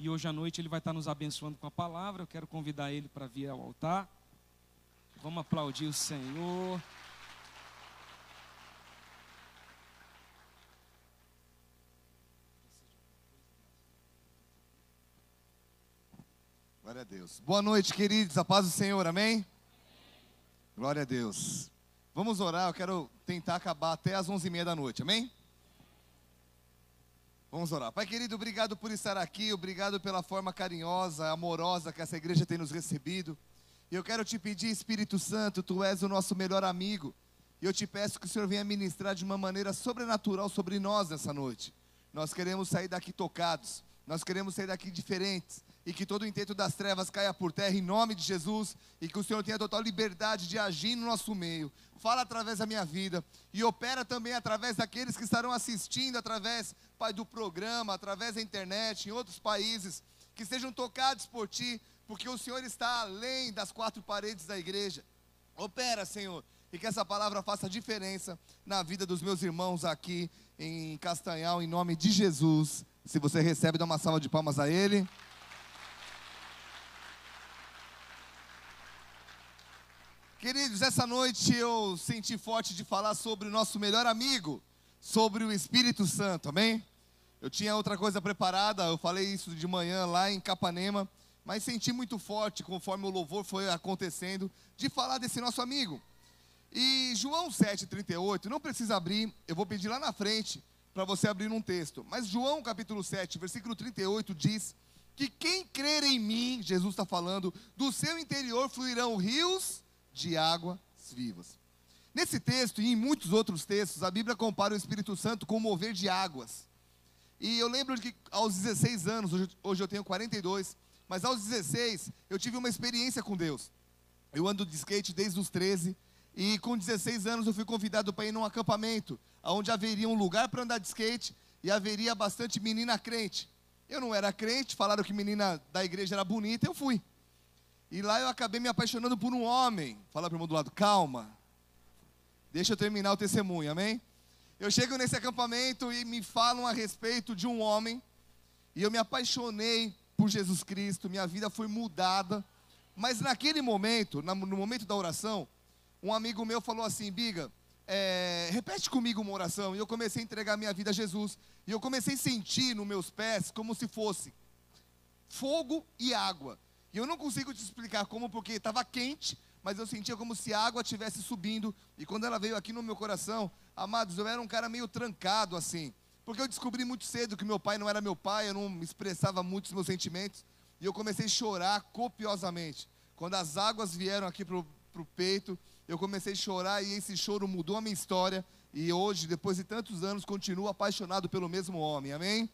E hoje à noite ele vai estar nos abençoando com a palavra. Eu quero convidar ele para vir ao altar. Vamos aplaudir o Senhor. Glória a Deus. Boa noite, queridos. A paz do Senhor, amém? Glória a Deus. Vamos orar. Eu quero tentar acabar até as onze e meia da noite, amém? Vamos orar. Pai querido, obrigado por estar aqui, obrigado pela forma carinhosa, amorosa que essa igreja tem nos recebido. E eu quero te pedir, Espírito Santo, tu és o nosso melhor amigo. E eu te peço que o Senhor venha ministrar de uma maneira sobrenatural sobre nós nessa noite. Nós queremos sair daqui tocados, nós queremos sair daqui diferentes. E que todo o intento das trevas caia por terra em nome de Jesus. E que o Senhor tenha total liberdade de agir no nosso meio. Fala através da minha vida. E opera também através daqueles que estarão assistindo, através, Pai, do programa, através da internet, em outros países. Que sejam tocados por Ti, porque o Senhor está além das quatro paredes da igreja. Opera, Senhor, e que essa palavra faça diferença na vida dos meus irmãos aqui em Castanhal, em nome de Jesus. Se você recebe, dá uma salva de palmas a Ele. Queridos, essa noite eu senti forte de falar sobre o nosso melhor amigo, sobre o Espírito Santo, amém? Eu tinha outra coisa preparada, eu falei isso de manhã lá em Capanema, mas senti muito forte, conforme o louvor foi acontecendo, de falar desse nosso amigo. E João 7,38, não precisa abrir, eu vou pedir lá na frente para você abrir um texto. Mas João capítulo 7, versículo 38 diz que quem crer em mim, Jesus está falando, do seu interior fluirão rios de águas vivas. Nesse texto e em muitos outros textos, a Bíblia compara o Espírito Santo com o mover de águas. E eu lembro que aos 16 anos, hoje, eu tenho 42, mas aos 16 eu tive uma experiência com Deus. Eu ando de skate desde os 13 e com 16 anos eu fui convidado para ir num acampamento, onde haveria um lugar para andar de skate e haveria bastante menina crente. Eu não era crente, falaram que menina da igreja era bonita, eu fui. E lá eu acabei me apaixonando por um homem. Fala para o irmão do lado, calma. Deixa eu terminar o testemunho, amém? Eu chego nesse acampamento e me falam a respeito de um homem. E eu me apaixonei por Jesus Cristo. Minha vida foi mudada. Mas naquele momento, no momento da oração, um amigo meu falou assim: Biga, é, repete comigo uma oração. E eu comecei a entregar minha vida a Jesus. E eu comecei a sentir nos meus pés como se fosse fogo e água. E eu não consigo te explicar como, porque estava quente, mas eu sentia como se a água estivesse subindo. E quando ela veio aqui no meu coração, amados, eu era um cara meio trancado assim. Porque eu descobri muito cedo que meu pai não era meu pai, eu não expressava muito os meus sentimentos. E eu comecei a chorar copiosamente. Quando as águas vieram aqui para o peito, eu comecei a chorar e esse choro mudou a minha história. E hoje, depois de tantos anos, continuo apaixonado pelo mesmo homem. Amém?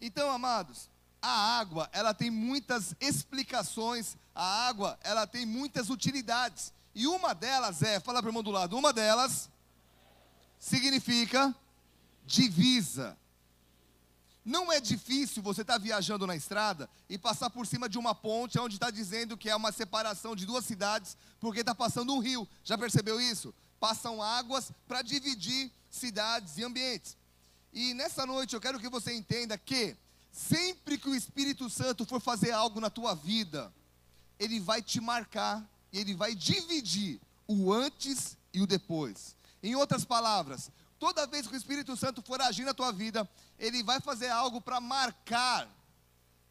Então, amados, a água, ela tem muitas explicações, a água, ela tem muitas utilidades. E uma delas é, fala para o irmão do lado, uma delas significa divisa. Não é difícil você estar tá viajando na estrada e passar por cima de uma ponte onde está dizendo que é uma separação de duas cidades, porque está passando um rio. Já percebeu isso? Passam águas para dividir cidades e ambientes. E nessa noite eu quero que você entenda que Sempre que o Espírito Santo for fazer algo na tua vida, ele vai te marcar e ele vai dividir o antes e o depois. Em outras palavras, toda vez que o Espírito Santo for agir na tua vida, ele vai fazer algo para marcar.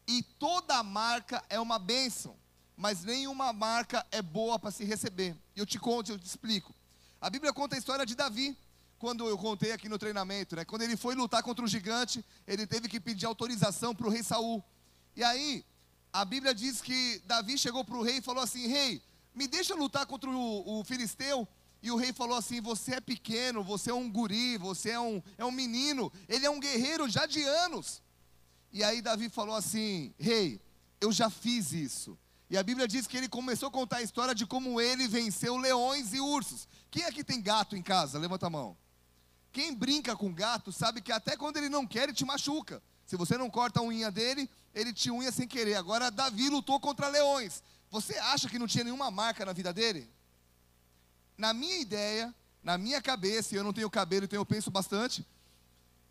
E toda marca é uma bênção, mas nenhuma marca é boa para se receber. Eu te conto, eu te explico. A Bíblia conta a história de Davi quando eu contei aqui no treinamento, né? Quando ele foi lutar contra um gigante, ele teve que pedir autorização para o rei Saul. E aí, a Bíblia diz que Davi chegou para o rei e falou assim: Rei, me deixa lutar contra o, o, filisteu. E o rei falou assim: Você é pequeno, você é um guri, você é um, é um menino, ele é um guerreiro já de anos. E aí Davi falou assim: Rei, eu já fiz isso. E a Bíblia diz que ele começou a contar a história de como ele venceu leões e ursos. Quem aqui tem gato em casa? Levanta a mão. Quem brinca com gato sabe que até quando ele não quer, ele te machuca. Se você não corta a unha dele, ele te unha sem querer. Agora, Davi lutou contra leões. Você acha que não tinha nenhuma marca na vida dele? Na minha ideia, na minha cabeça, e eu não tenho cabelo, então eu penso bastante.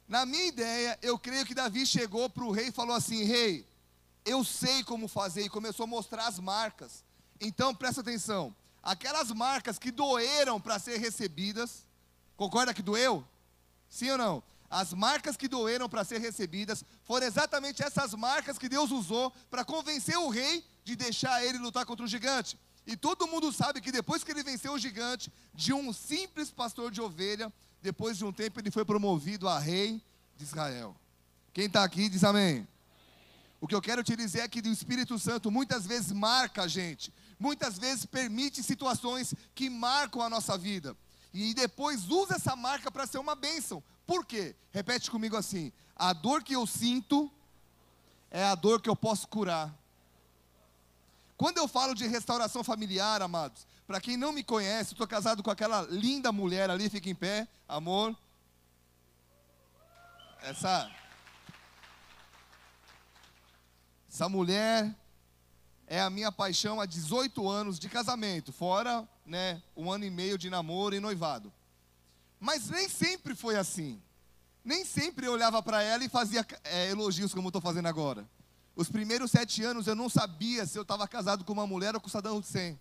Na minha ideia, eu creio que Davi chegou para o rei e falou assim: Rei, eu sei como fazer, e começou a mostrar as marcas. Então presta atenção: aquelas marcas que doeram para ser recebidas, concorda que doeu? Sim ou não? As marcas que doeram para ser recebidas foram exatamente essas marcas que Deus usou para convencer o rei de deixar ele lutar contra o gigante. E todo mundo sabe que depois que ele venceu o gigante, de um simples pastor de ovelha, depois de um tempo ele foi promovido a rei de Israel. Quem está aqui diz amém. O que eu quero te dizer é que o Espírito Santo muitas vezes marca a gente, muitas vezes permite situações que marcam a nossa vida. E depois usa essa marca para ser uma bênção. Por quê? Repete comigo assim: a dor que eu sinto é a dor que eu posso curar. Quando eu falo de restauração familiar, amados, para quem não me conhece, estou casado com aquela linda mulher ali, fica em pé, amor. Essa. Essa mulher é a minha paixão há 18 anos de casamento, fora né, um ano e meio de namoro e noivado. Mas nem sempre foi assim. Nem sempre eu olhava para ela e fazia é, elogios como estou fazendo agora. Os primeiros sete anos eu não sabia se eu estava casado com uma mulher ou com Saddam Hussein.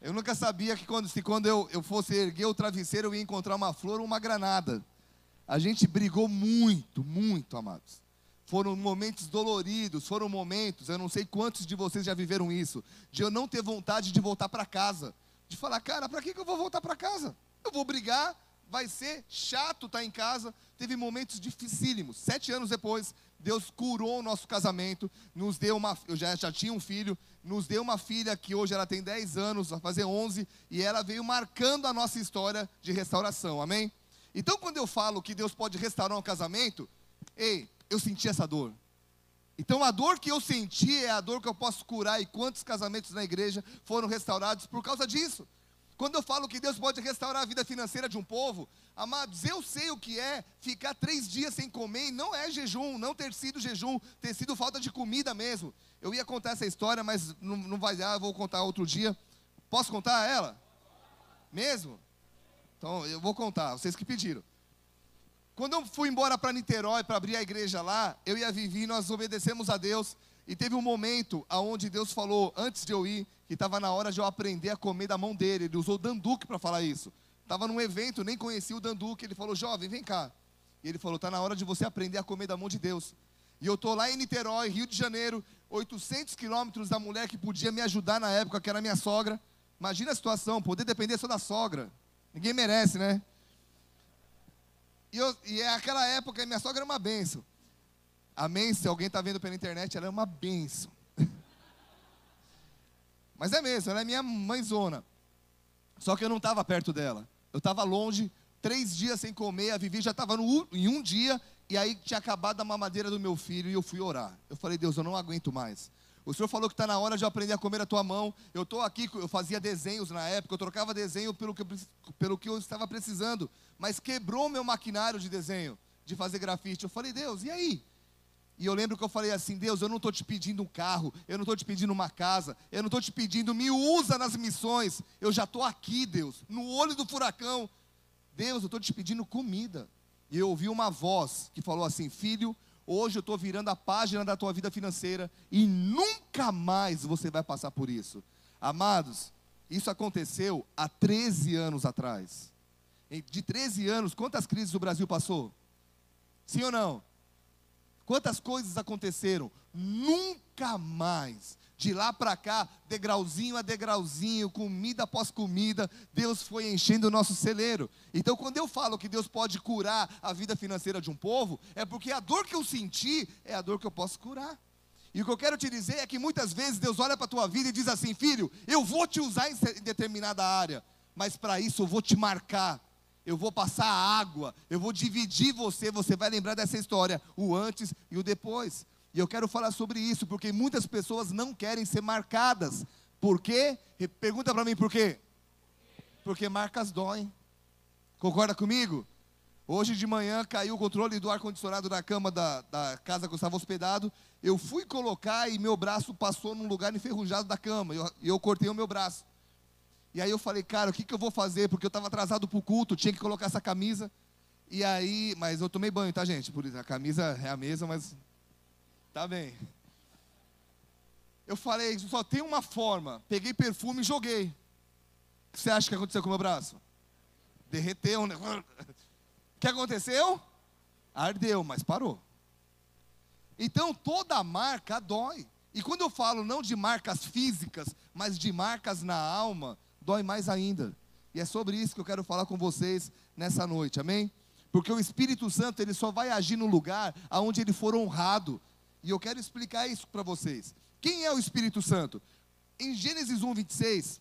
Eu nunca sabia que quando, se quando eu, eu fosse erguer o travesseiro eu ia encontrar uma flor ou uma granada. A gente brigou muito, muito, amados. Foram momentos doloridos, foram momentos, eu não sei quantos de vocês já viveram isso, de eu não ter vontade de voltar para casa. De falar, cara, para que, que eu vou voltar para casa? Eu vou brigar, vai ser chato estar tá em casa. Teve momentos dificílimos. Sete anos depois, Deus curou o nosso casamento, nos deu uma, eu já, já tinha um filho, nos deu uma filha que hoje ela tem 10 anos, vai fazer 11, e ela veio marcando a nossa história de restauração, amém? Então, quando eu falo que Deus pode restaurar um casamento, ei, eu senti essa dor. Então a dor que eu senti é a dor que eu posso curar. E quantos casamentos na igreja foram restaurados por causa disso? Quando eu falo que Deus pode restaurar a vida financeira de um povo, amados, eu sei o que é ficar três dias sem comer, e não é jejum, não ter sido jejum, ter sido falta de comida mesmo. Eu ia contar essa história, mas não, não vai dar, vou contar outro dia. Posso contar ela? Mesmo? Então eu vou contar, vocês que pediram. Quando eu fui embora para Niterói para abrir a igreja lá, eu e a Vivi, nós obedecemos a Deus. E teve um momento onde Deus falou, antes de eu ir, que estava na hora de eu aprender a comer da mão dele. Ele usou Danduque para falar isso. Estava num evento, nem conhecia o Danduque. Ele falou, jovem, vem cá. E ele falou, está na hora de você aprender a comer da mão de Deus. E eu estou lá em Niterói, Rio de Janeiro, 800 quilômetros da mulher que podia me ajudar na época, que era minha sogra. Imagina a situação, poder depender só da sogra. Ninguém merece, né? E, eu, e é aquela época, minha sogra era uma benção. Amém? Se alguém está vendo pela internet, ela é uma benção. Mas é mesmo, ela é minha mãezona. Só que eu não estava perto dela. Eu estava longe, três dias sem comer. A Vivi já estava em um dia, e aí tinha acabado a mamadeira do meu filho, e eu fui orar. Eu falei, Deus, eu não aguento mais. O Senhor falou que está na hora de aprender a comer a tua mão. Eu estou aqui, eu fazia desenhos na época, eu trocava desenho pelo que, pelo que eu estava precisando mas quebrou meu maquinário de desenho, de fazer grafite. Eu falei, Deus, e aí? E eu lembro que eu falei assim: Deus, eu não estou te pedindo um carro, eu não estou te pedindo uma casa, eu não estou te pedindo, me usa nas missões. Eu já estou aqui, Deus, no olho do furacão. Deus, eu estou te pedindo comida. E eu ouvi uma voz que falou assim: Filho, hoje eu estou virando a página da tua vida financeira e nunca mais você vai passar por isso. Amados, isso aconteceu há 13 anos atrás de 13 anos, quantas crises o Brasil passou? Sim ou não? Quantas coisas aconteceram? Nunca mais. De lá para cá, degrauzinho a degrauzinho, comida após comida, Deus foi enchendo o nosso celeiro. Então, quando eu falo que Deus pode curar a vida financeira de um povo, é porque a dor que eu senti é a dor que eu posso curar. E o que eu quero te dizer é que muitas vezes Deus olha para a tua vida e diz assim: Filho, eu vou te usar em determinada área, mas para isso eu vou te marcar eu vou passar água, eu vou dividir você, você vai lembrar dessa história, o antes e o depois. E eu quero falar sobre isso, porque muitas pessoas não querem ser marcadas. Por quê? Pergunta para mim por quê? Porque marcas doem. Concorda comigo? Hoje de manhã caiu o controle do ar-condicionado na cama da, da casa que eu estava hospedado. Eu fui colocar e meu braço passou num lugar enferrujado da cama. E eu, eu cortei o meu braço. E aí eu falei, cara, o que, que eu vou fazer? Porque eu estava atrasado para o culto, tinha que colocar essa camisa. E aí, mas eu tomei banho, tá, gente? Por isso, a camisa é a mesma, mas tá bem. Eu falei, só tem uma forma. Peguei perfume e joguei. O que você acha que aconteceu com o meu braço? Derreteu, né? O que aconteceu? Ardeu, mas parou. Então toda marca dói. E quando eu falo não de marcas físicas, mas de marcas na alma, dói mais ainda. E é sobre isso que eu quero falar com vocês nessa noite, amém? Porque o Espírito Santo, ele só vai agir no lugar aonde ele for honrado. E eu quero explicar isso para vocês. Quem é o Espírito Santo? Em Gênesis 1, 26,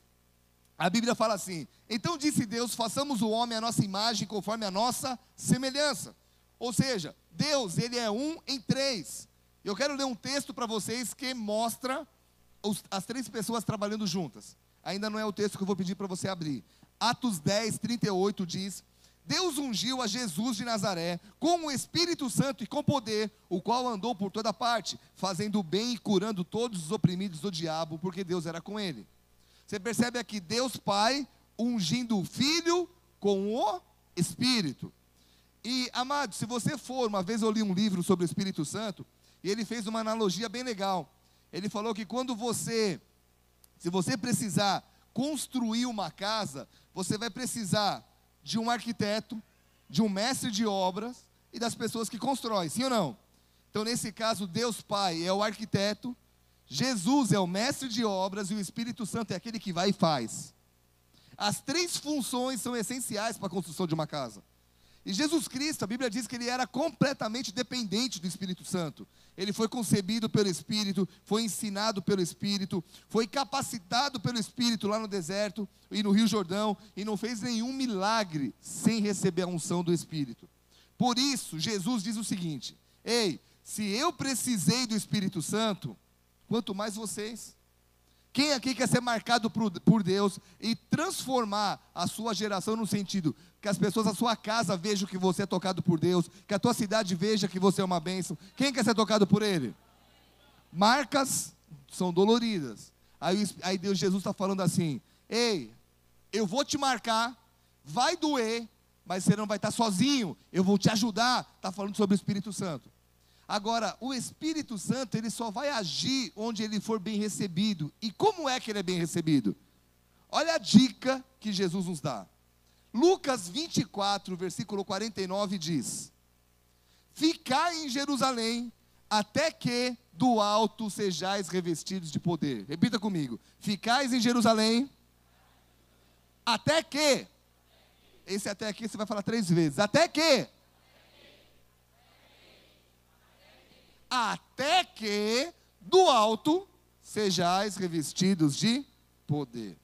a Bíblia fala assim: Então disse Deus: façamos o homem a nossa imagem, conforme a nossa semelhança. Ou seja, Deus, ele é um em três. Eu quero ler um texto para vocês que mostra os, as três pessoas trabalhando juntas. Ainda não é o texto que eu vou pedir para você abrir. Atos 10, 38 diz: Deus ungiu a Jesus de Nazaré com o Espírito Santo e com poder, o qual andou por toda parte, fazendo bem e curando todos os oprimidos do diabo, porque Deus era com ele. Você percebe aqui Deus Pai ungindo o Filho com o Espírito. E, amado, se você for, uma vez eu li um livro sobre o Espírito Santo, e ele fez uma analogia bem legal. Ele falou que quando você, se você precisar construir uma casa, você vai precisar de um arquiteto, de um mestre de obras e das pessoas que constroem, sim ou não? Então, nesse caso, Deus Pai é o arquiteto, Jesus é o mestre de obras e o Espírito Santo é aquele que vai e faz. As três funções são essenciais para a construção de uma casa. E Jesus Cristo, a Bíblia diz que ele era completamente dependente do Espírito Santo. Ele foi concebido pelo Espírito, foi ensinado pelo Espírito, foi capacitado pelo Espírito lá no deserto e no Rio Jordão, e não fez nenhum milagre sem receber a unção do Espírito. Por isso, Jesus diz o seguinte: Ei, se eu precisei do Espírito Santo, quanto mais vocês. Quem aqui quer ser marcado por Deus e transformar a sua geração no sentido que as pessoas da sua casa vejam que você é tocado por Deus, que a tua cidade veja que você é uma bênção? Quem quer ser tocado por Ele? Marcas são doloridas. Aí, aí Deus Jesus está falando assim: Ei, eu vou te marcar, vai doer, mas você não vai estar sozinho. Eu vou te ajudar. Está falando sobre o Espírito Santo. Agora, o Espírito Santo, ele só vai agir onde ele for bem recebido. E como é que ele é bem recebido? Olha a dica que Jesus nos dá. Lucas 24, versículo 49 diz: Ficai em Jerusalém até que do alto sejais revestidos de poder. Repita comigo: Ficais em Jerusalém até que. Esse até aqui você vai falar três vezes. Até que até que do alto sejais revestidos de poder.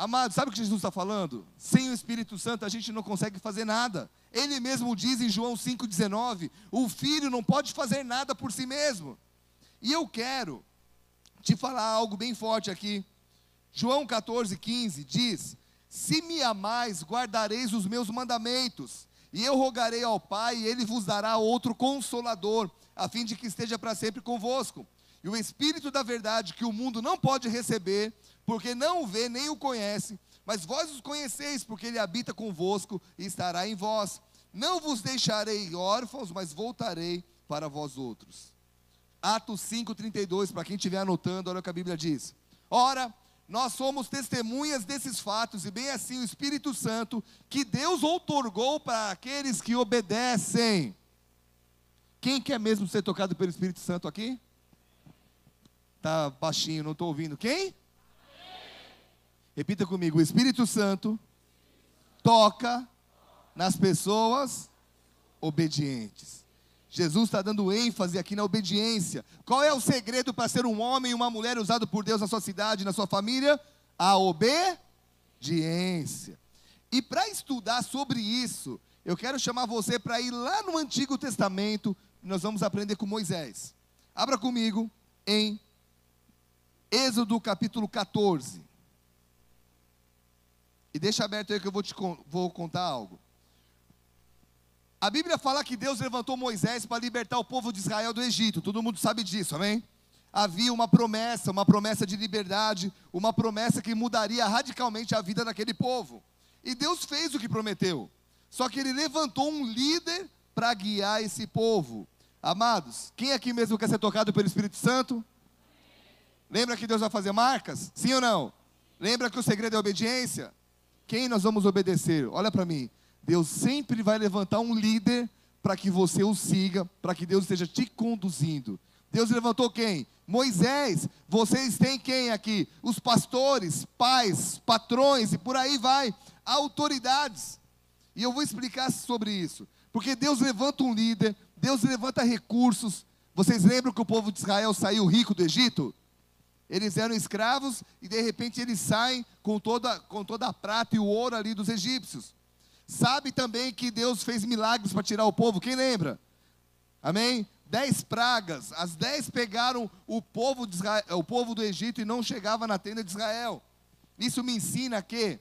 Amado, sabe o que Jesus está falando? Sem o Espírito Santo a gente não consegue fazer nada. Ele mesmo diz em João 5,19: o filho não pode fazer nada por si mesmo. E eu quero te falar algo bem forte aqui. João 14,15 diz: Se me amais, guardareis os meus mandamentos. E eu rogarei ao Pai, e ele vos dará outro consolador, a fim de que esteja para sempre convosco. E o Espírito da verdade, que o mundo não pode receber, porque não o vê nem o conhece, mas vós os conheceis, porque ele habita convosco e estará em vós. Não vos deixarei órfãos, mas voltarei para vós outros. Atos 5,32, para quem estiver anotando, olha o que a Bíblia diz. Ora, nós somos testemunhas desses fatos, e bem assim o Espírito Santo, que Deus outorgou para aqueles que obedecem. Quem quer mesmo ser tocado pelo Espírito Santo aqui? Tá baixinho, não estou ouvindo. Quem? Repita comigo: o Espírito Santo toca nas pessoas obedientes. Jesus está dando ênfase aqui na obediência. Qual é o segredo para ser um homem e uma mulher usado por Deus na sua cidade, na sua família? A obediência. E para estudar sobre isso, eu quero chamar você para ir lá no Antigo Testamento, nós vamos aprender com Moisés. Abra comigo em Êxodo capítulo 14. E deixa aberto aí que eu vou te vou contar algo. A Bíblia fala que Deus levantou Moisés para libertar o povo de Israel do Egito. Todo mundo sabe disso, amém? Havia uma promessa, uma promessa de liberdade, uma promessa que mudaria radicalmente a vida daquele povo. E Deus fez o que prometeu. Só que ele levantou um líder para guiar esse povo. Amados, quem aqui mesmo quer ser tocado pelo Espírito Santo? Lembra que Deus vai fazer marcas? Sim ou não? Lembra que o segredo é obediência? Quem nós vamos obedecer? Olha para mim. Deus sempre vai levantar um líder para que você o siga, para que Deus esteja te conduzindo. Deus levantou quem? Moisés. Vocês têm quem aqui? Os pastores, pais, patrões e por aí vai, autoridades. E eu vou explicar sobre isso. Porque Deus levanta um líder, Deus levanta recursos. Vocês lembram que o povo de Israel saiu rico do Egito? Eles eram escravos e de repente eles saem com toda, com toda a prata e o ouro ali dos egípcios. Sabe também que Deus fez milagres para tirar o povo? Quem lembra? Amém? Dez pragas, as dez pegaram o povo, Israel, o povo do Egito e não chegava na tenda de Israel. Isso me ensina que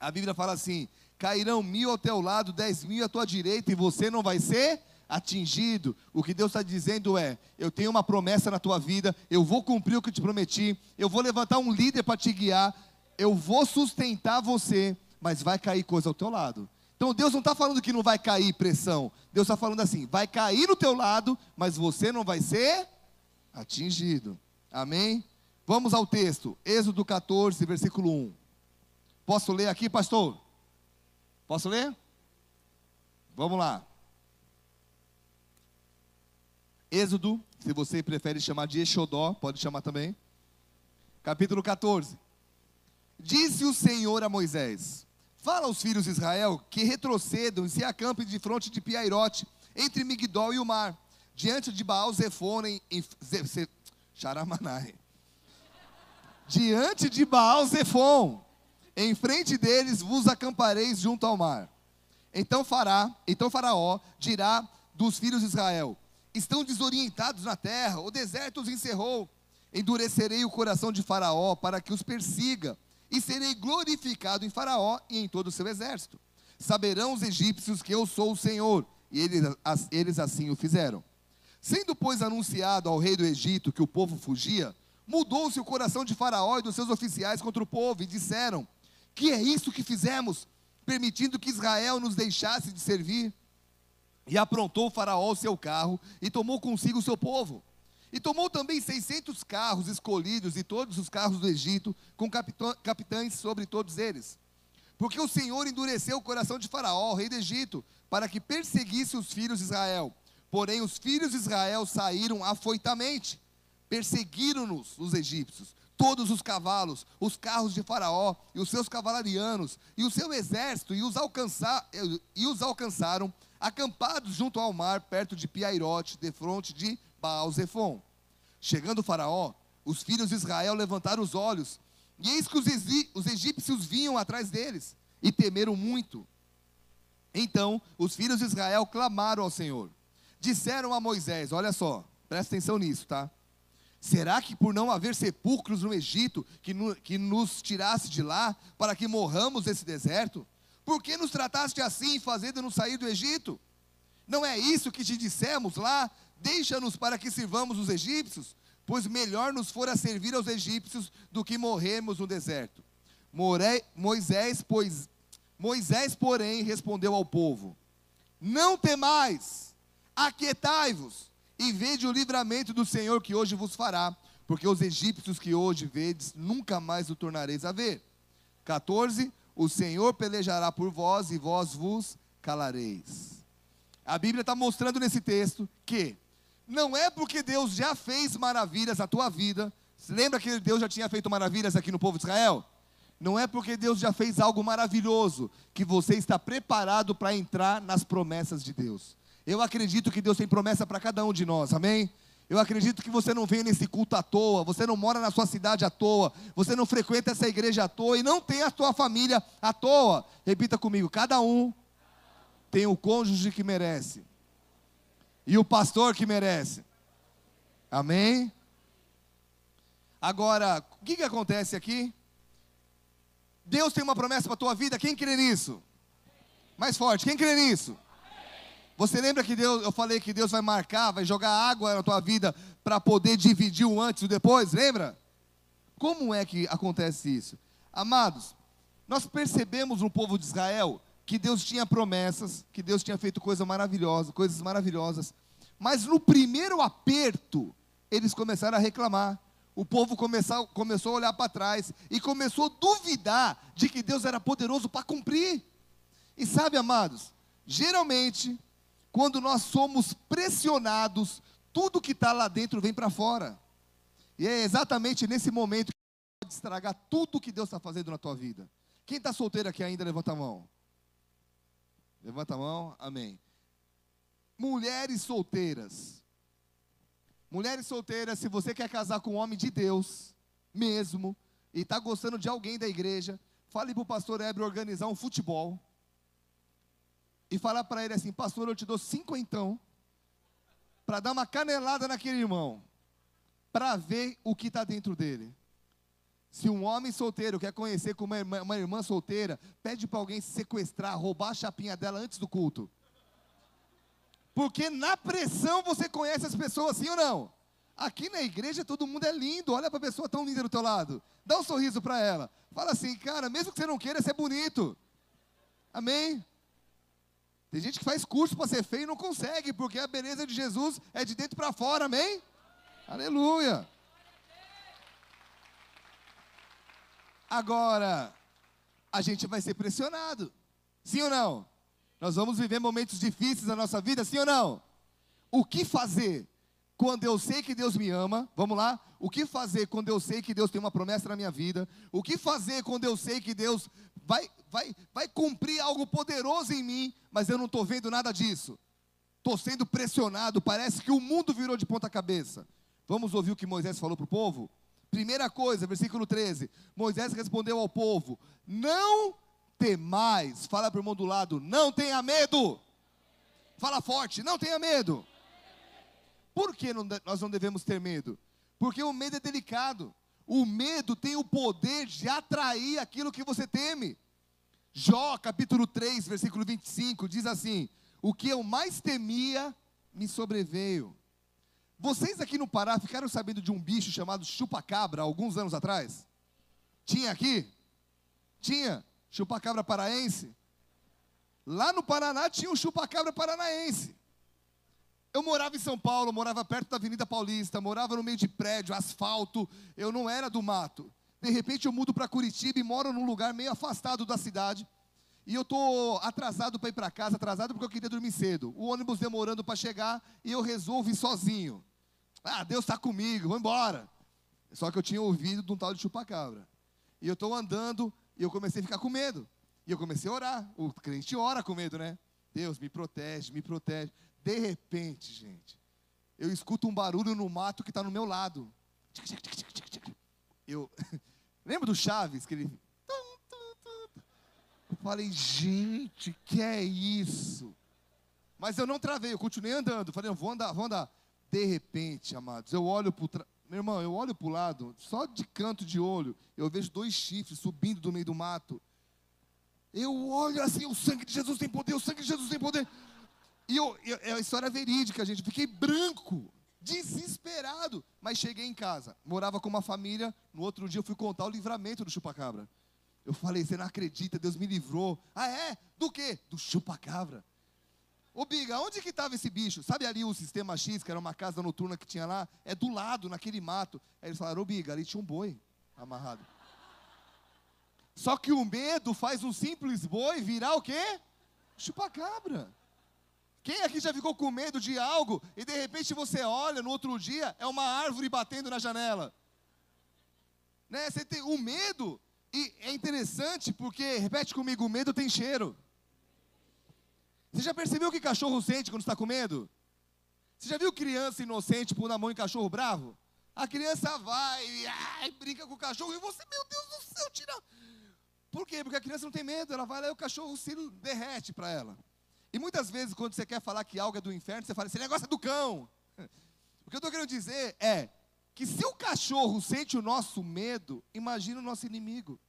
a Bíblia fala assim: cairão mil ao teu lado, dez mil à tua direita, e você não vai ser atingido. O que Deus está dizendo é: eu tenho uma promessa na tua vida, eu vou cumprir o que te prometi, eu vou levantar um líder para te guiar, eu vou sustentar você, mas vai cair coisa ao teu lado. Então Deus não está falando que não vai cair pressão. Deus está falando assim: vai cair no teu lado, mas você não vai ser atingido. Amém? Vamos ao texto, Êxodo 14, versículo 1. Posso ler aqui, pastor? Posso ler? Vamos lá. Êxodo, se você prefere chamar de Exodó, pode chamar também. Capítulo 14. Disse o Senhor a Moisés: Fala aos filhos de Israel que retrocedam e se acampem de fronte de Piairote, entre Migdol e o mar, diante de Baal Zefone em Charamanai. Diante de Baal Zefon, em frente deles vos acampareis junto ao mar. Então fará, então Faraó dirá dos filhos de Israel: estão desorientados na terra, o deserto os encerrou. Endurecerei o coração de Faraó para que os persiga, e serei glorificado em Faraó e em todo o seu exército. Saberão os egípcios que eu sou o Senhor, e eles, eles assim o fizeram. Sendo, pois, anunciado ao rei do Egito que o povo fugia, mudou-se o coração de Faraó e dos seus oficiais contra o povo, e disseram: Que é isso que fizemos, permitindo que Israel nos deixasse de servir? E aprontou o faraó o seu carro e tomou consigo o seu povo. E tomou também seiscentos carros escolhidos e todos os carros do Egito, com capitães sobre todos eles. Porque o Senhor endureceu o coração de Faraó, rei do Egito, para que perseguisse os filhos de Israel. Porém, os filhos de Israel saíram afoitamente, perseguiram-nos os egípcios, todos os cavalos, os carros de Faraó e os seus cavalarianos, e o seu exército, e os, e os alcançaram acampados junto ao mar, perto de Piairote, de fronte de Baal-Zephon. Chegando o faraó, os filhos de Israel levantaram os olhos, e eis que os, os egípcios vinham atrás deles, e temeram muito. Então, os filhos de Israel clamaram ao Senhor. Disseram a Moisés, olha só, presta atenção nisso, tá? Será que por não haver sepulcros no Egito, que, no, que nos tirasse de lá, para que morramos nesse deserto? Por que nos trataste assim, fazendo-nos sair do Egito? Não é isso que te dissemos lá? Deixa-nos para que sirvamos os egípcios, pois melhor nos fora servir aos egípcios do que morrermos no deserto. Moisés, pois, Moisés, porém, respondeu ao povo: Não temais, aquietai-vos e vede o livramento do Senhor que hoje vos fará, porque os egípcios que hoje vedes, nunca mais o tornareis a ver. 14 o Senhor pelejará por vós e vós vos calareis. A Bíblia está mostrando nesse texto que não é porque Deus já fez maravilhas na tua vida. Lembra que Deus já tinha feito maravilhas aqui no povo de Israel? Não é porque Deus já fez algo maravilhoso que você está preparado para entrar nas promessas de Deus. Eu acredito que Deus tem promessa para cada um de nós, amém? Eu acredito que você não vem nesse culto à toa, você não mora na sua cidade à toa, você não frequenta essa igreja à toa e não tem a sua família à toa. Repita comigo: cada um tem o cônjuge que merece e o pastor que merece. Amém? Agora, o que, que acontece aqui? Deus tem uma promessa para a tua vida, quem crê nisso? Mais forte, quem crê nisso? Você lembra que Deus, eu falei que Deus vai marcar, vai jogar água na tua vida para poder dividir o antes e o depois? Lembra? Como é que acontece isso? Amados, nós percebemos no povo de Israel que Deus tinha promessas, que Deus tinha feito coisa maravilhosa, coisas maravilhosas. Mas no primeiro aperto, eles começaram a reclamar. O povo começou, começou a olhar para trás e começou a duvidar de que Deus era poderoso para cumprir. E sabe, amados, geralmente, quando nós somos pressionados, tudo que está lá dentro vem para fora. E é exatamente nesse momento que pode estragar tudo que Deus está fazendo na tua vida. Quem está solteiro aqui ainda, levanta a mão. Levanta a mão, amém. Mulheres solteiras. Mulheres solteiras, se você quer casar com um homem de Deus, mesmo, e está gostando de alguém da igreja, fale para o pastor Heber organizar um futebol. E falar para ele assim, pastor, eu te dou cinquentão para dar uma canelada naquele irmão, para ver o que está dentro dele. Se um homem solteiro quer conhecer com uma irmã, uma irmã solteira, pede para alguém sequestrar, roubar a chapinha dela antes do culto. Porque na pressão você conhece as pessoas, sim ou não? Aqui na igreja todo mundo é lindo, olha para a pessoa tão linda do teu lado. Dá um sorriso para ela. Fala assim, cara, mesmo que você não queira ser bonito. Amém? Tem gente que faz curso para ser feio e não consegue, porque a beleza de Jesus é de dentro para fora, amém? Aleluia. Agora, a gente vai ser pressionado. Sim ou não? Nós vamos viver momentos difíceis na nossa vida, sim ou não? O que fazer quando eu sei que Deus me ama? Vamos lá? O que fazer quando eu sei que Deus tem uma promessa na minha vida? O que fazer quando eu sei que Deus vai, vai, vai cumprir algo poderoso em mim, mas eu não estou vendo nada disso? Estou sendo pressionado, parece que o mundo virou de ponta cabeça. Vamos ouvir o que Moisés falou para o povo? Primeira coisa, versículo 13: Moisés respondeu ao povo: Não temais. Fala para o irmão do lado: Não tenha medo. Fala forte: Não tenha medo. Por que não, nós não devemos ter medo? Porque o medo é delicado. O medo tem o poder de atrair aquilo que você teme. Jó, capítulo 3, versículo 25, diz assim: O que eu mais temia me sobreveio. Vocês aqui no Pará ficaram sabendo de um bicho chamado chupacabra alguns anos atrás? Tinha aqui? Tinha. Chupacabra paraense. Lá no Paraná tinha um chupacabra paranaense. Eu morava em São Paulo, morava perto da Avenida Paulista, morava no meio de prédio, asfalto, eu não era do mato. De repente eu mudo para Curitiba e moro num lugar meio afastado da cidade. E eu tô atrasado para ir para casa, atrasado porque eu queria dormir cedo. O ônibus demorando para chegar e eu resolvo ir sozinho. Ah, Deus está comigo, vou embora. Só que eu tinha ouvido de um tal de chupacabra. E eu estou andando e eu comecei a ficar com medo. E eu comecei a orar. O crente ora com medo, né? Deus, me protege, me protege. De repente, gente, eu escuto um barulho no mato que está no meu lado. Eu lembro do Chaves que ele. Eu falei, gente, que é isso? Mas eu não travei, eu continuei andando. Falei, vou andar, vou andar. De repente, amados, eu olho para. Tra... Meu irmão, eu olho para o lado, só de canto de olho, eu vejo dois chifres subindo do meio do mato. Eu olho assim, o sangue de Jesus tem poder, o sangue de Jesus tem poder. E eu, eu, é a história verídica, gente. Fiquei branco, desesperado. Mas cheguei em casa, morava com uma família. No outro dia eu fui contar o livramento do chupacabra. Eu falei, você não acredita, Deus me livrou. Ah, é? Do quê? Do chupacabra. Ô Biga, onde que estava esse bicho? Sabe ali o Sistema X, que era uma casa noturna que tinha lá? É do lado, naquele mato. Aí eles falaram, ô Biga, ali tinha um boi amarrado. Só que o medo faz um simples boi virar o quê? Chupacabra. Quem aqui já ficou com medo de algo e de repente você olha no outro dia, é uma árvore batendo na janela? Né? Você tem o medo, e é interessante porque, repete comigo, o medo tem cheiro. Você já percebeu que cachorro sente quando está com medo? Você já viu criança inocente pôr na mão em cachorro bravo? A criança vai e ai, brinca com o cachorro e você, meu Deus do céu, tira. Por quê? Porque a criança não tem medo, ela vai lá e o cachorro se derrete para ela. E muitas vezes, quando você quer falar que algo é do inferno, você fala, esse negócio é do cão. O que eu estou querendo dizer é que se o cachorro sente o nosso medo, imagina o nosso inimigo.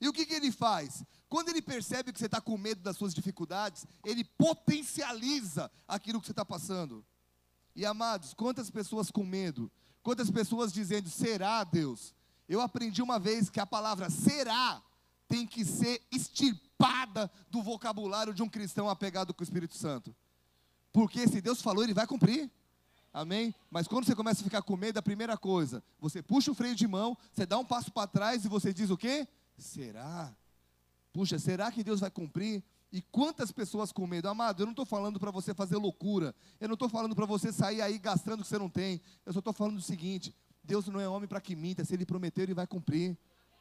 E o que, que ele faz? Quando ele percebe que você está com medo das suas dificuldades, ele potencializa aquilo que você está passando. E amados, quantas pessoas com medo, quantas pessoas dizendo, será Deus? Eu aprendi uma vez que a palavra será tem que ser extirpada chupada do vocabulário de um cristão apegado com o Espírito Santo. Porque se Deus falou, ele vai cumprir. Amém? Mas quando você começa a ficar com medo, a primeira coisa, você puxa o freio de mão, você dá um passo para trás e você diz o quê? Será? Puxa, será que Deus vai cumprir? E quantas pessoas com medo? Amado, eu não estou falando para você fazer loucura. Eu não estou falando para você sair aí gastando o que você não tem. Eu só estou falando o seguinte: Deus não é homem para que minta. Se Ele prometeu, Ele vai cumprir.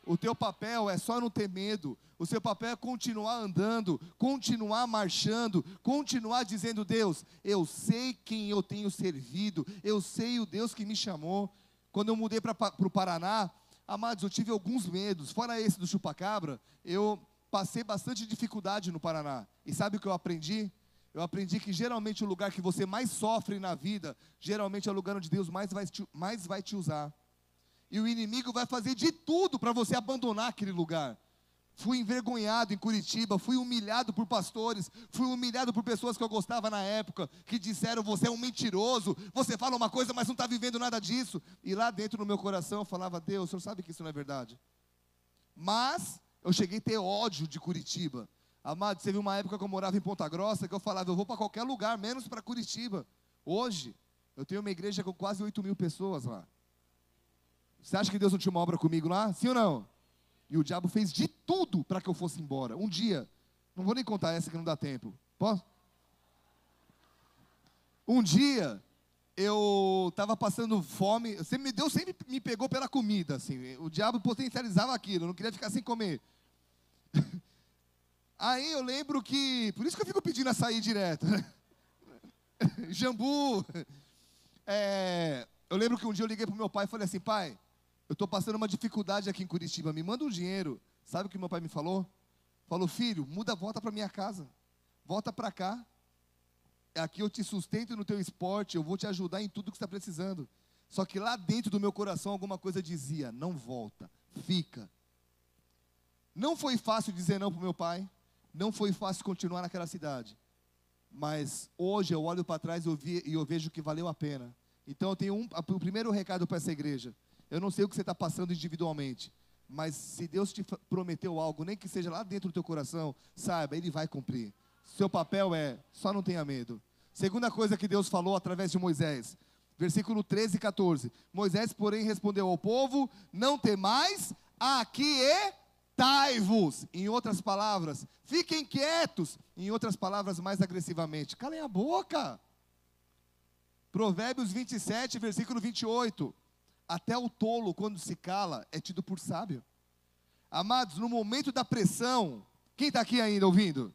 O teu papel é só não ter medo. O seu papel é continuar andando, continuar marchando, continuar dizendo: Deus, eu sei quem eu tenho servido, eu sei o Deus que me chamou. Quando eu mudei para o Paraná, amados, eu tive alguns medos. Fora esse do chupacabra, eu passei bastante dificuldade no Paraná. E sabe o que eu aprendi? Eu aprendi que geralmente o lugar que você mais sofre na vida, geralmente é o lugar onde Deus mais vai te, mais vai te usar. E o inimigo vai fazer de tudo para você abandonar aquele lugar. Fui envergonhado em Curitiba, fui humilhado por pastores, fui humilhado por pessoas que eu gostava na época, que disseram: você é um mentiroso, você fala uma coisa, mas não está vivendo nada disso. E lá dentro no meu coração eu falava: Deus, o senhor sabe que isso não é verdade. Mas eu cheguei a ter ódio de Curitiba. Amado, viu uma época que eu morava em Ponta Grossa, que eu falava: eu vou para qualquer lugar, menos para Curitiba. Hoje, eu tenho uma igreja com quase 8 mil pessoas lá. Você acha que Deus não tinha uma obra comigo lá? Sim ou não? E o diabo fez de tudo para que eu fosse embora. Um dia, não vou nem contar essa que não dá tempo. Posso? Um dia, eu estava passando fome. Sempre Deus sempre me pegou pela comida. Assim. O diabo potencializava aquilo. Eu não queria ficar sem comer. Aí eu lembro que. Por isso que eu fico pedindo açaí direto. Né? Jambu. É, eu lembro que um dia eu liguei para o meu pai e falei assim: pai, eu estou passando uma dificuldade aqui em Curitiba, me manda um dinheiro. Sabe o que meu pai me falou? Falou, filho, muda, volta para minha casa. Volta para cá. Aqui eu te sustento no teu esporte, eu vou te ajudar em tudo que está precisando. Só que lá dentro do meu coração alguma coisa dizia: não volta, fica. Não foi fácil dizer não para o meu pai, não foi fácil continuar naquela cidade. Mas hoje eu olho para trás e eu vejo que valeu a pena. Então eu tenho um, o primeiro recado para essa igreja. Eu não sei o que você está passando individualmente, mas se Deus te prometeu algo, nem que seja lá dentro do teu coração, saiba, Ele vai cumprir. Seu papel é, só não tenha medo. Segunda coisa que Deus falou através de Moisés, versículo 13 e 14. Moisés, porém, respondeu ao povo: Não temais, aquietai-vos. Em outras palavras, fiquem quietos. Em outras palavras, mais agressivamente, calem a boca. Provérbios 27, versículo 28. Até o tolo, quando se cala, é tido por sábio. Amados, no momento da pressão, quem está aqui ainda ouvindo?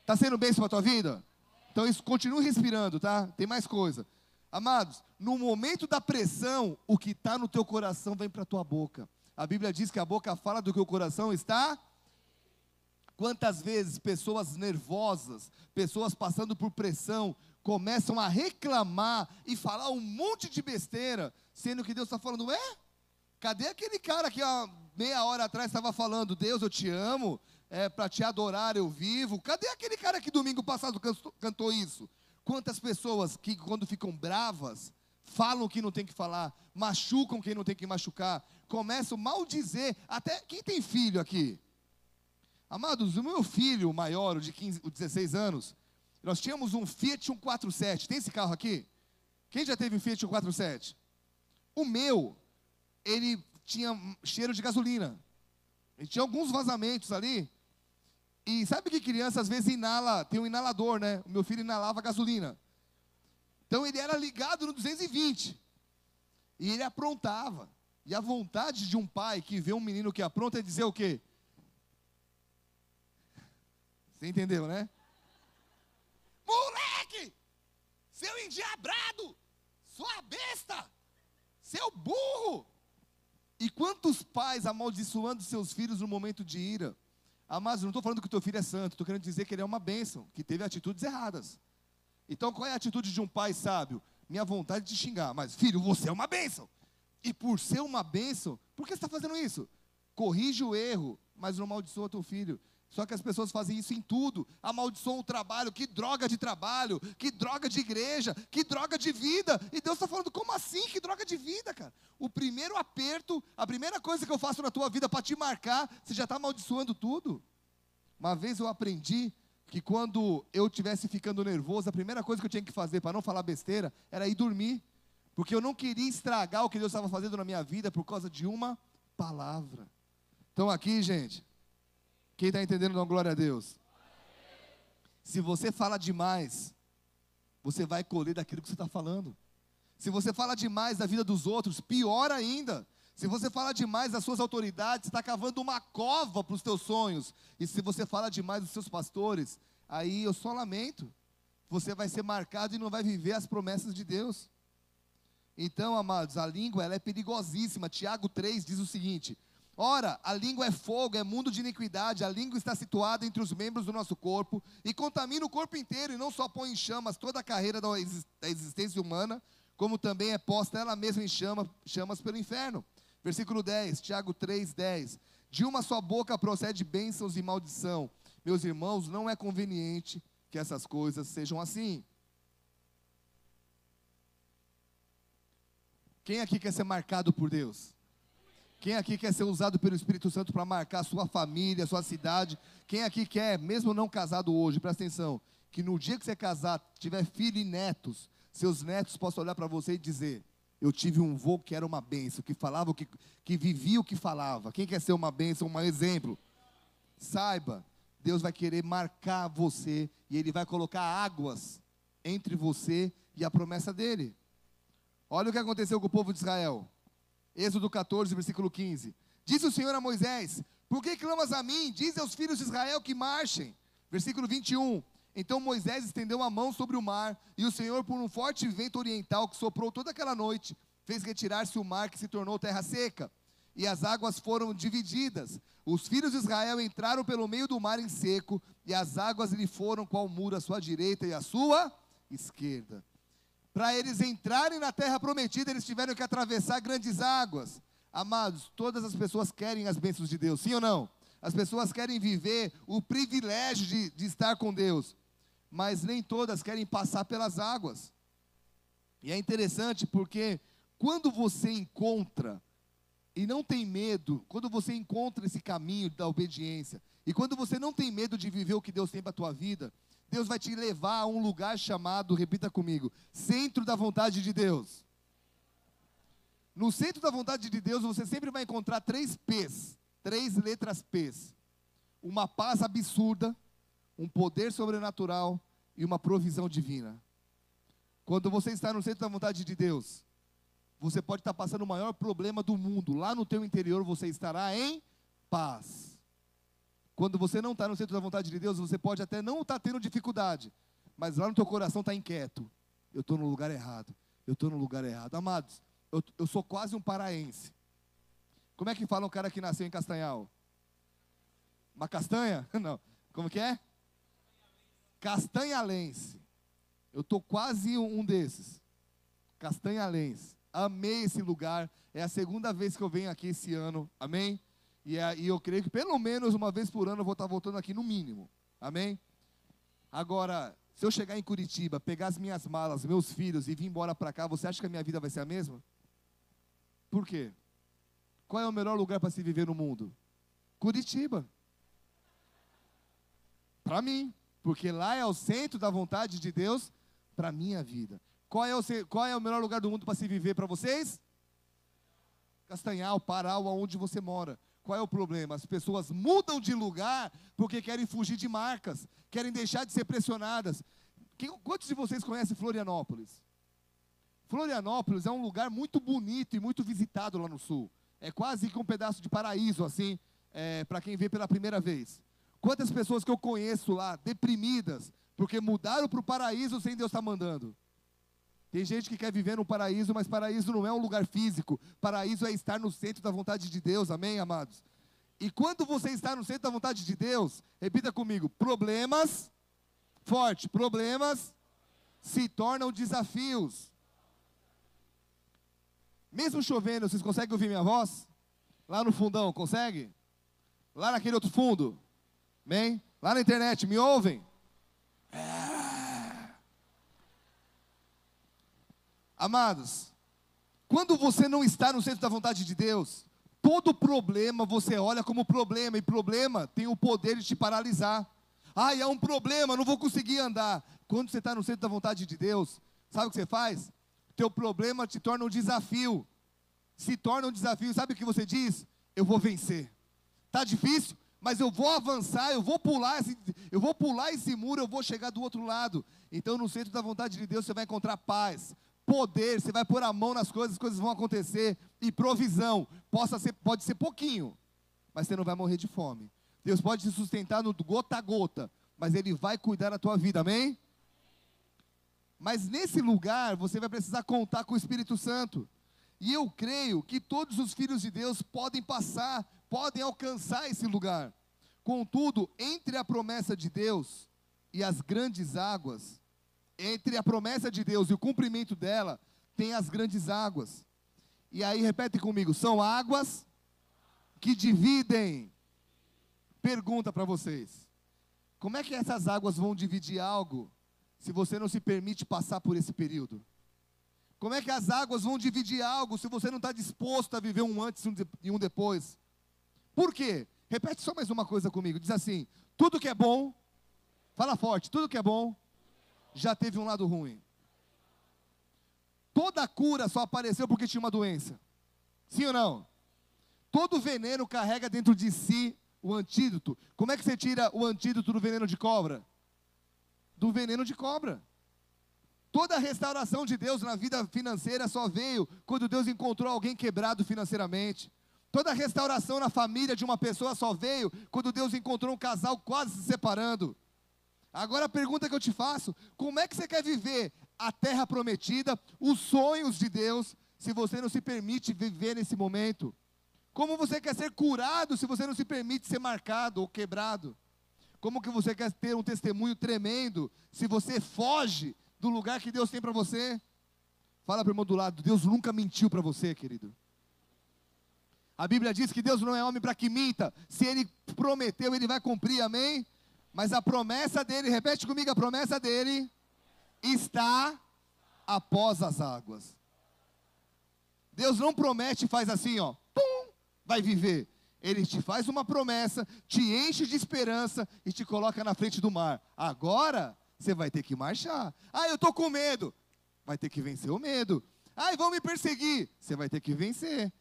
Está sendo bênção para a tua vida? Então isso, continue respirando, tá? Tem mais coisa. Amados, no momento da pressão, o que está no teu coração vem para a tua boca. A Bíblia diz que a boca fala do que o coração está. Quantas vezes pessoas nervosas, pessoas passando por pressão, começam a reclamar e falar um monte de besteira, sendo que Deus está falando, é? Cadê aquele cara que há meia hora atrás estava falando, Deus, eu te amo, é, para te adorar eu vivo? Cadê aquele cara que domingo passado cantou isso? Quantas pessoas que, quando ficam bravas, falam o que não tem que falar, machucam quem não tem que machucar, começam a maldizer, até quem tem filho aqui? Amados, o meu filho maior, o de 15, o 16 anos, nós tínhamos um Fiat 147. Tem esse carro aqui? Quem já teve um Fiat 147? O meu, ele tinha cheiro de gasolina. Ele tinha alguns vazamentos ali. E sabe que criança às vezes inala, tem um inalador, né? O meu filho inalava gasolina. Então ele era ligado no 220. E ele aprontava. E a vontade de um pai que vê um menino que apronta é dizer o quê? Você entendeu, né? Moleque! Seu endiabrado! Sua besta! Seu burro! E quantos pais amaldiçoando seus filhos no momento de ira? Amados, não estou falando que o teu filho é santo, estou querendo dizer que ele é uma bênção, que teve atitudes erradas. Então, qual é a atitude de um pai sábio? Minha vontade de xingar, mas filho, você é uma bênção. E por ser uma bênção, por que você está fazendo isso? Corrige o erro, mas não amaldiçoa teu filho. Só que as pessoas fazem isso em tudo, amaldiçoam o trabalho, que droga de trabalho, que droga de igreja, que droga de vida. E Deus está falando, como assim? Que droga de vida, cara? O primeiro aperto, a primeira coisa que eu faço na tua vida para te marcar, você já está amaldiçoando tudo. Uma vez eu aprendi que quando eu estivesse ficando nervoso, a primeira coisa que eu tinha que fazer para não falar besteira era ir dormir. Porque eu não queria estragar o que Deus estava fazendo na minha vida por causa de uma palavra. Então aqui, gente, quem está entendendo, dá glória a Deus. Se você fala demais, você vai colher daquilo que você está falando. Se você fala demais da vida dos outros, pior ainda. Se você fala demais das suas autoridades, está cavando uma cova para os teus sonhos. E se você fala demais dos seus pastores, aí eu só lamento. Você vai ser marcado e não vai viver as promessas de Deus. Então, amados, a língua ela é perigosíssima. Tiago 3 diz o seguinte: Ora, a língua é fogo, é mundo de iniquidade. A língua está situada entre os membros do nosso corpo e contamina o corpo inteiro, e não só põe em chamas toda a carreira da existência humana, como também é posta ela mesma em chama, chamas pelo inferno. Versículo 10, Tiago 3, 10. De uma só boca procede bênçãos e maldição. Meus irmãos, não é conveniente que essas coisas sejam assim. Quem aqui quer ser marcado por Deus? Quem aqui quer ser usado pelo Espírito Santo para marcar sua família, sua cidade? Quem aqui quer, mesmo não casado hoje, presta atenção, que no dia que você casar, tiver filho e netos, seus netos possam olhar para você e dizer: Eu tive um vô que era uma bênção, que falava o que, que vivia o que falava. Quem quer ser uma bênção, um exemplo? Saiba, Deus vai querer marcar você e Ele vai colocar águas entre você e a promessa dele. Olha o que aconteceu com o povo de Israel. Êxodo 14, versículo 15. Disse o Senhor a Moisés: Por que clamas a mim? Diz aos filhos de Israel que marchem. Versículo 21. Então Moisés estendeu a mão sobre o mar, e o Senhor, por um forte vento oriental que soprou toda aquela noite, fez retirar-se o mar que se tornou terra seca. E as águas foram divididas. Os filhos de Israel entraram pelo meio do mar em seco, e as águas lhe foram qual muro à sua direita e à sua esquerda. Para eles entrarem na terra prometida, eles tiveram que atravessar grandes águas. Amados, todas as pessoas querem as bênçãos de Deus, sim ou não? As pessoas querem viver o privilégio de, de estar com Deus, mas nem todas querem passar pelas águas. E é interessante porque quando você encontra e não tem medo, quando você encontra esse caminho da obediência, e quando você não tem medo de viver o que Deus tem para a tua vida, Deus vai te levar a um lugar chamado, repita comigo, centro da vontade de Deus. No centro da vontade de Deus, você sempre vai encontrar três P's, três letras P's. Uma paz absurda, um poder sobrenatural e uma provisão divina. Quando você está no centro da vontade de Deus, você pode estar passando o maior problema do mundo. Lá no teu interior você estará em paz. Quando você não está no centro da vontade de Deus, você pode até não estar tá tendo dificuldade, mas lá no teu coração está inquieto. Eu estou no lugar errado. Eu estou no lugar errado. Amados, eu, eu sou quase um paraense. Como é que fala um cara que nasceu em Castanhal? Uma castanha? Não. Como que é? Castanhalense. Eu estou quase um desses. Castanhalense. Amei esse lugar. É a segunda vez que eu venho aqui esse ano. Amém? E, e eu creio que pelo menos uma vez por ano eu vou estar voltando aqui no mínimo. Amém? Agora, se eu chegar em Curitiba, pegar as minhas malas, meus filhos e vir embora para cá, você acha que a minha vida vai ser a mesma? Por quê? Qual é o melhor lugar para se viver no mundo? Curitiba. Para mim, porque lá é o centro da vontade de Deus para minha vida. Qual é, o, qual é o melhor lugar do mundo para se viver para vocês? Castanhal, Parau, aonde você mora. Qual é o problema? As pessoas mudam de lugar porque querem fugir de marcas, querem deixar de ser pressionadas. Quem, quantos de vocês conhecem Florianópolis? Florianópolis é um lugar muito bonito e muito visitado lá no sul. É quase que um pedaço de paraíso, assim, é, para quem vê pela primeira vez. Quantas pessoas que eu conheço lá, deprimidas, porque mudaram para o paraíso sem Deus estar tá mandando? Tem gente que quer viver no paraíso, mas paraíso não é um lugar físico. Paraíso é estar no centro da vontade de Deus, amém, amados? E quando você está no centro da vontade de Deus, repita comigo: problemas, forte, problemas se tornam desafios. Mesmo chovendo, vocês conseguem ouvir minha voz? Lá no fundão, consegue? Lá naquele outro fundo? Amém? Lá na internet, me ouvem? É. Amados, quando você não está no centro da vontade de Deus, Todo problema você olha como problema, e problema tem o poder de te paralisar. Ai, é um problema, não vou conseguir andar. Quando você está no centro da vontade de Deus, sabe o que você faz? Teu problema te torna um desafio. Se torna um desafio, sabe o que você diz? Eu vou vencer. Tá difícil? Mas eu vou avançar, eu vou pular esse, eu vou pular esse muro, eu vou chegar do outro lado. Então, no centro da vontade de Deus, você vai encontrar paz, poder, você vai pôr a mão nas coisas, as coisas vão acontecer, e provisão. Possa ser, pode ser pouquinho, mas você não vai morrer de fome. Deus pode te sustentar no gota a gota, mas Ele vai cuidar da tua vida, amém? Mas nesse lugar você vai precisar contar com o Espírito Santo. E eu creio que todos os filhos de Deus podem passar, podem alcançar esse lugar. Contudo, entre a promessa de Deus e as grandes águas, entre a promessa de Deus e o cumprimento dela, tem as grandes águas. E aí, repete comigo: são águas que dividem. Pergunta para vocês: como é que essas águas vão dividir algo se você não se permite passar por esse período? Como é que as águas vão dividir algo se você não está disposto a viver um antes e um depois? Por quê? Repete só mais uma coisa comigo. Diz assim: tudo que é bom, fala forte, tudo que é bom já teve um lado ruim. Toda cura só apareceu porque tinha uma doença. Sim ou não? Todo veneno carrega dentro de si o antídoto. Como é que você tira o antídoto do veneno de cobra? Do veneno de cobra. Toda a restauração de Deus na vida financeira só veio quando Deus encontrou alguém quebrado financeiramente. Toda a restauração na família de uma pessoa só veio quando Deus encontrou um casal quase se separando. Agora a pergunta que eu te faço: como é que você quer viver a terra prometida, os sonhos de Deus, se você não se permite viver nesse momento? Como você quer ser curado se você não se permite ser marcado ou quebrado? Como que você quer ter um testemunho tremendo se você foge do lugar que Deus tem para você. Fala para o irmão do lado, Deus nunca mentiu para você, querido. A Bíblia diz que Deus não é homem para que minta. Se ele prometeu, ele vai cumprir, amém? Mas a promessa dele, repete comigo, a promessa dele está após as águas. Deus não promete e faz assim, ó, pum, vai viver. Ele te faz uma promessa, te enche de esperança e te coloca na frente do mar. Agora, você vai ter que marchar. Ah, eu estou com medo. Vai ter que vencer o medo. Ah, vão me perseguir. Você vai ter que vencer.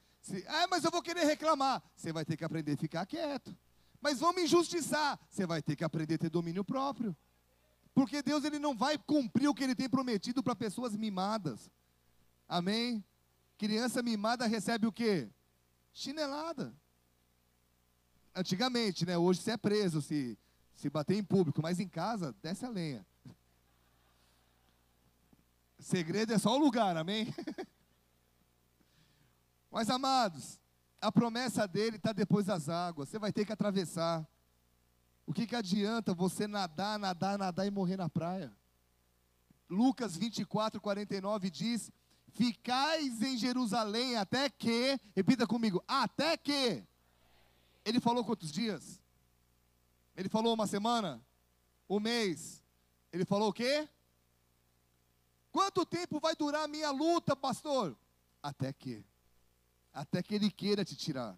Ah, mas eu vou querer reclamar. Você vai ter que aprender a ficar quieto. Mas vão me injustiçar. Você vai ter que aprender a ter domínio próprio. Porque Deus ele não vai cumprir o que ele tem prometido para pessoas mimadas. Amém? Criança mimada recebe o quê? Chinelada. Antigamente, né? Hoje você é preso se, se bater em público, mas em casa, desce a lenha. Segredo é só o lugar, amém? Mas amados, a promessa dele está depois das águas. Você vai ter que atravessar. O que, que adianta você nadar, nadar, nadar e morrer na praia? Lucas 24, 49 diz: Ficais em Jerusalém até que, repita comigo, até que. Ele falou quantos dias? Ele falou uma semana? Um mês? Ele falou o quê? Quanto tempo vai durar a minha luta, pastor? Até que. Até que ele queira te tirar.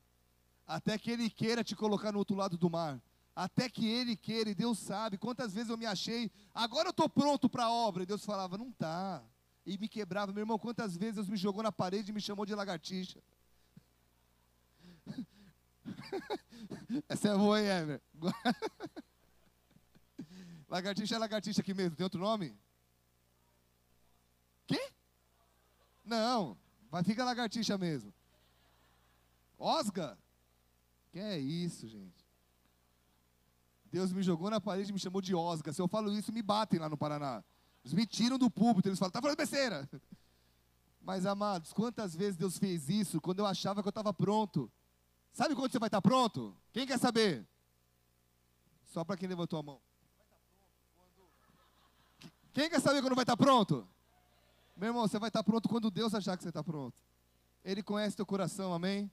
Até que ele queira te colocar no outro lado do mar. Até que ele queira, e Deus sabe quantas vezes eu me achei, agora eu estou pronto para a obra. E Deus falava, não está. E me quebrava. Meu irmão, quantas vezes Deus me jogou na parede e me chamou de lagartixa. Essa é boa, hein, Ever? lagartixa é lagartixa aqui mesmo, tem outro nome? Quê? Não, vai ficar lagartixa mesmo. Osga? Que é isso, gente? Deus me jogou na parede e me chamou de Osga. Se eu falo isso, me batem lá no Paraná. Eles me tiram do púlpito, eles falam, tá falando besteira. Mas, amados, quantas vezes Deus fez isso quando eu achava que eu estava pronto? Sabe quando você vai estar pronto? Quem quer saber? Só para quem levantou a mão. Quem quer saber quando vai estar pronto? Meu irmão, você vai estar pronto quando Deus achar que você está pronto. Ele conhece teu coração, amém?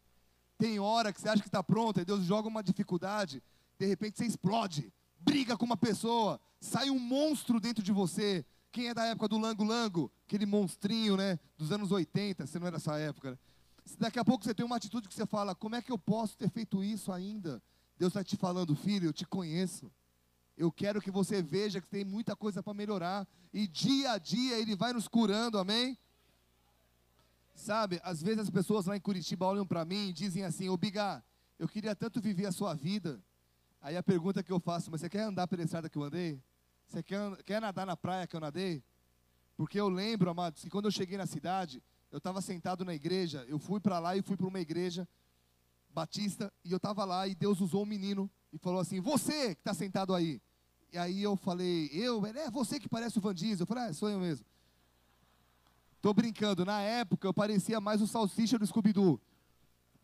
Tem hora que você acha que está pronto, e Deus joga uma dificuldade, de repente você explode, briga com uma pessoa, sai um monstro dentro de você. Quem é da época do Lango Lango? Aquele monstrinho, né? Dos anos 80, você não era essa época, né? Daqui a pouco você tem uma atitude que você fala: como é que eu posso ter feito isso ainda? Deus está te falando, filho, eu te conheço. Eu quero que você veja que tem muita coisa para melhorar. E dia a dia Ele vai nos curando, amém? Sabe, às vezes as pessoas lá em Curitiba olham para mim e dizem assim: Ô Biga, eu queria tanto viver a sua vida. Aí a pergunta que eu faço: Mas você quer andar pela estrada que eu andei? Você quer, quer nadar na praia que eu nadei? Porque eu lembro, amados, que quando eu cheguei na cidade, eu estava sentado na igreja, eu fui para lá e fui para uma igreja batista, e eu estava lá e Deus usou um menino e falou assim: Você que está sentado aí. E aí eu falei: Eu? É você que parece o Van Diesel. Eu falei: Ah, sou eu mesmo. Tô brincando, na época eu parecia mais o salsicha do Scooby-Doo.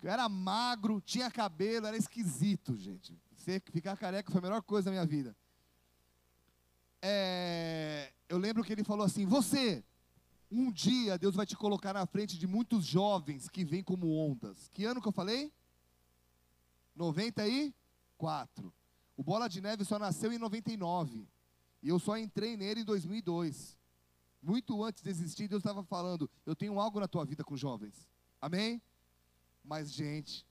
Eu era magro, tinha cabelo, era esquisito, gente. Você ficar careca foi a melhor coisa da minha vida. É, eu lembro que ele falou assim: Você, um dia Deus vai te colocar na frente de muitos jovens que vêm como ondas. Que ano que eu falei? 94. O Bola de Neve só nasceu em 99. E eu só entrei nele em 2002. Muito antes de existir, Deus estava falando: Eu tenho algo na tua vida com jovens. Amém? Mas, gente,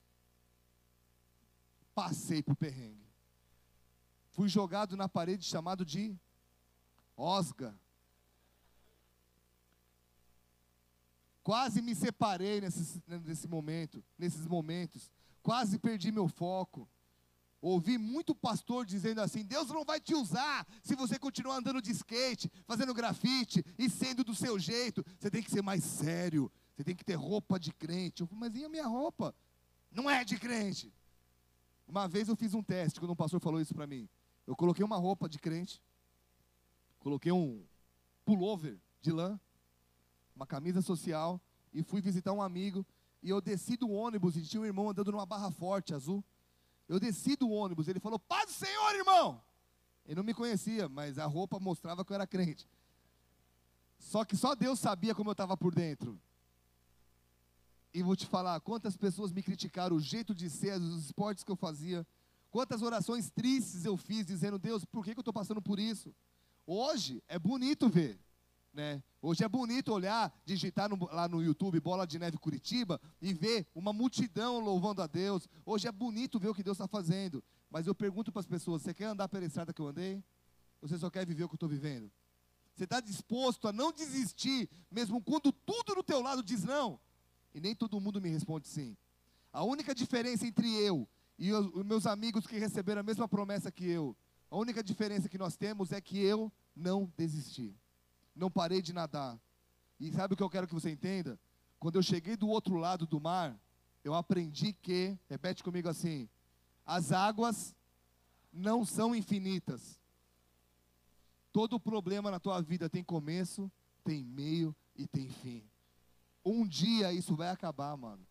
passei por perrengue. Fui jogado na parede chamado de Osga. Quase me separei nesse, nesse momento, nesses momentos. Quase perdi meu foco. Ouvi muito pastor dizendo assim: Deus não vai te usar se você continuar andando de skate, fazendo grafite e sendo do seu jeito. Você tem que ser mais sério. Você tem que ter roupa de crente. Eu falei, mas e a minha roupa? Não é de crente. Uma vez eu fiz um teste, quando um pastor falou isso para mim. Eu coloquei uma roupa de crente, coloquei um pullover de lã, uma camisa social, e fui visitar um amigo. E eu desci do ônibus e tinha um irmão andando numa barra forte azul. Eu desci do ônibus, ele falou: Paz do Senhor, irmão! Ele não me conhecia, mas a roupa mostrava que eu era crente. Só que só Deus sabia como eu estava por dentro. E vou te falar, quantas pessoas me criticaram o jeito de ser, os esportes que eu fazia. Quantas orações tristes eu fiz, dizendo, Deus, por que, que eu estou passando por isso? Hoje é bonito ver. Né? Hoje é bonito olhar, digitar no, lá no YouTube Bola de Neve Curitiba e ver uma multidão louvando a Deus. Hoje é bonito ver o que Deus está fazendo. Mas eu pergunto para as pessoas: você quer andar pela estrada que eu andei? Ou você só quer viver o que eu estou vivendo? Você está disposto a não desistir, mesmo quando tudo no teu lado diz não? E nem todo mundo me responde sim. A única diferença entre eu e os, os meus amigos que receberam a mesma promessa que eu, a única diferença que nós temos é que eu não desisti não parei de nadar. E sabe o que eu quero que você entenda? Quando eu cheguei do outro lado do mar, eu aprendi que, repete comigo assim: as águas não são infinitas. Todo problema na tua vida tem começo, tem meio e tem fim. Um dia isso vai acabar, mano.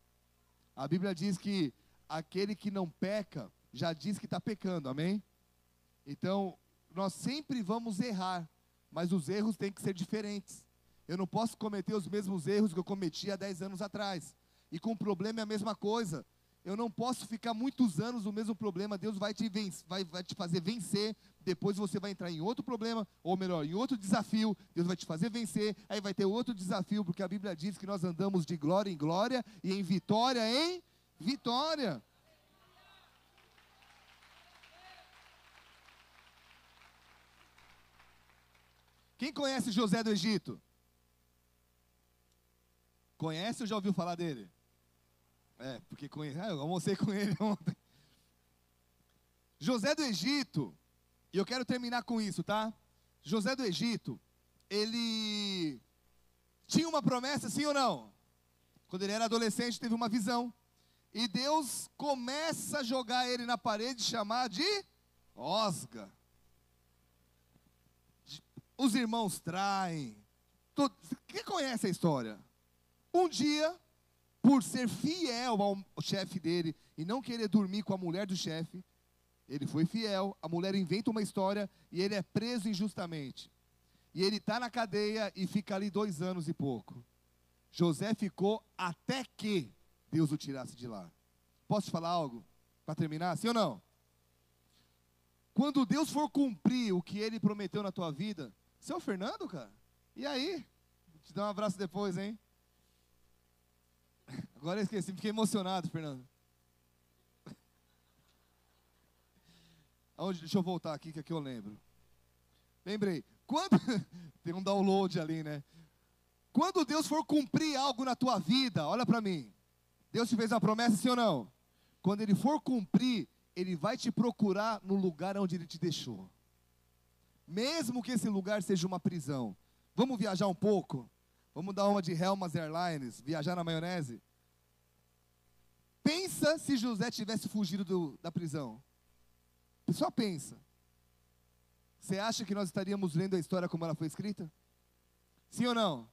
A Bíblia diz que aquele que não peca já diz que está pecando, amém? Então, nós sempre vamos errar mas os erros têm que ser diferentes. Eu não posso cometer os mesmos erros que eu cometi há 10 anos atrás. E com o problema é a mesma coisa. Eu não posso ficar muitos anos no mesmo problema. Deus vai te, vencer, vai, vai te fazer vencer. Depois você vai entrar em outro problema, ou melhor, em outro desafio. Deus vai te fazer vencer. Aí vai ter outro desafio, porque a Bíblia diz que nós andamos de glória em glória e em vitória em vitória. Quem conhece José do Egito? Conhece ou já ouviu falar dele? É, porque conhece. Ah, eu almocei com ele ontem. José do Egito, e eu quero terminar com isso, tá? José do Egito, ele tinha uma promessa, sim ou não? Quando ele era adolescente, teve uma visão. E Deus começa a jogar ele na parede, chamar de Osga os irmãos traem. Todo... Quem conhece a história? Um dia, por ser fiel ao chefe dele e não querer dormir com a mulher do chefe, ele foi fiel, a mulher inventa uma história e ele é preso injustamente. E ele está na cadeia e fica ali dois anos e pouco. José ficou até que Deus o tirasse de lá. Posso te falar algo? Para terminar, sim ou não? Quando Deus for cumprir o que ele prometeu na tua vida, seu Fernando, cara? E aí? Te dar um abraço depois, hein? Agora eu esqueci, fiquei emocionado, Fernando. Aonde, deixa eu voltar aqui, que aqui eu lembro. Lembrei. Quando. Tem um download ali, né? Quando Deus for cumprir algo na tua vida, olha para mim. Deus te fez uma promessa, sim ou não? Quando Ele for cumprir, Ele vai te procurar no lugar onde Ele te deixou. Mesmo que esse lugar seja uma prisão. Vamos viajar um pouco? Vamos dar uma de Helmas Airlines, viajar na maionese? Pensa se José tivesse fugido do, da prisão. Só pensa. Você acha que nós estaríamos lendo a história como ela foi escrita? Sim ou não?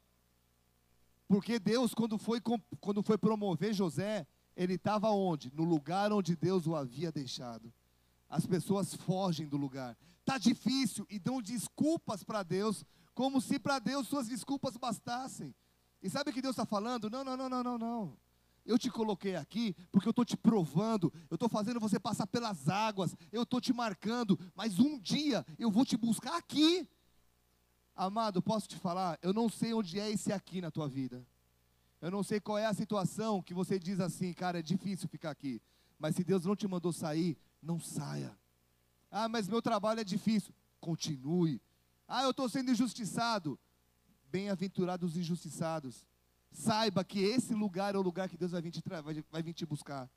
Porque Deus, quando foi, quando foi promover José, ele estava onde? No lugar onde Deus o havia deixado. As pessoas fogem do lugar. Está difícil e dão desculpas para Deus, como se para Deus suas desculpas bastassem. E sabe o que Deus está falando? Não, não, não, não, não, não. Eu te coloquei aqui porque eu estou te provando, eu estou fazendo você passar pelas águas, eu estou te marcando, mas um dia eu vou te buscar aqui. Amado, posso te falar? Eu não sei onde é esse aqui na tua vida. Eu não sei qual é a situação que você diz assim, cara, é difícil ficar aqui. Mas se Deus não te mandou sair, não saia. Ah, mas meu trabalho é difícil. Continue. Ah, eu estou sendo injustiçado. Bem-aventurados os injustiçados saiba que esse lugar é o lugar que Deus vai vir, te, vai, vai vir te buscar.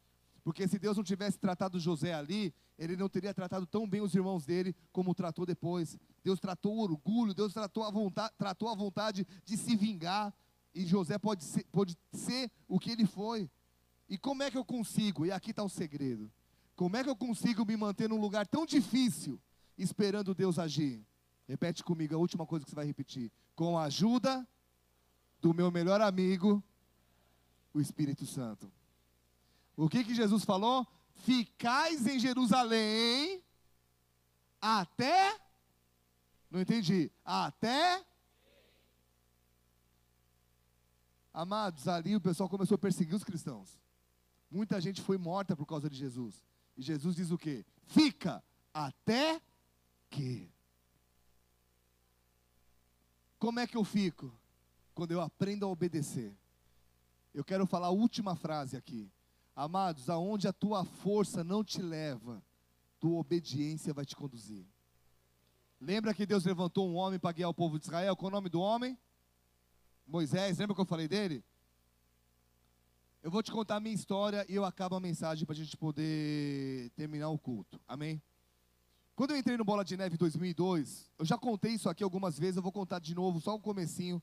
Porque se Deus não tivesse tratado José ali, ele não teria tratado tão bem os irmãos dele como tratou depois. Deus tratou o orgulho, Deus tratou a vontade, tratou a vontade de se vingar. E José pode ser, pode ser o que ele foi. E como é que eu consigo? E aqui está o segredo. Como é que eu consigo me manter num lugar tão difícil, esperando Deus agir? Repete comigo a última coisa que você vai repetir. Com a ajuda do meu melhor amigo, o Espírito Santo. O que que Jesus falou? Ficais em Jerusalém até Não entendi. Até Amados, ali o pessoal começou a perseguir os cristãos. Muita gente foi morta por causa de Jesus. E Jesus diz o quê? Fica até que. Como é que eu fico? quando eu aprendo a obedecer. Eu quero falar a última frase aqui. Amados, aonde a tua força não te leva, tua obediência vai te conduzir. Lembra que Deus levantou um homem para guiar o povo de Israel? Qual o nome do homem? Moisés, lembra que eu falei dele? Eu vou te contar a minha história e eu acabo a mensagem para a gente poder terminar o culto. Amém? Quando eu entrei no Bola de Neve 2002, eu já contei isso aqui algumas vezes, eu vou contar de novo, só um comecinho.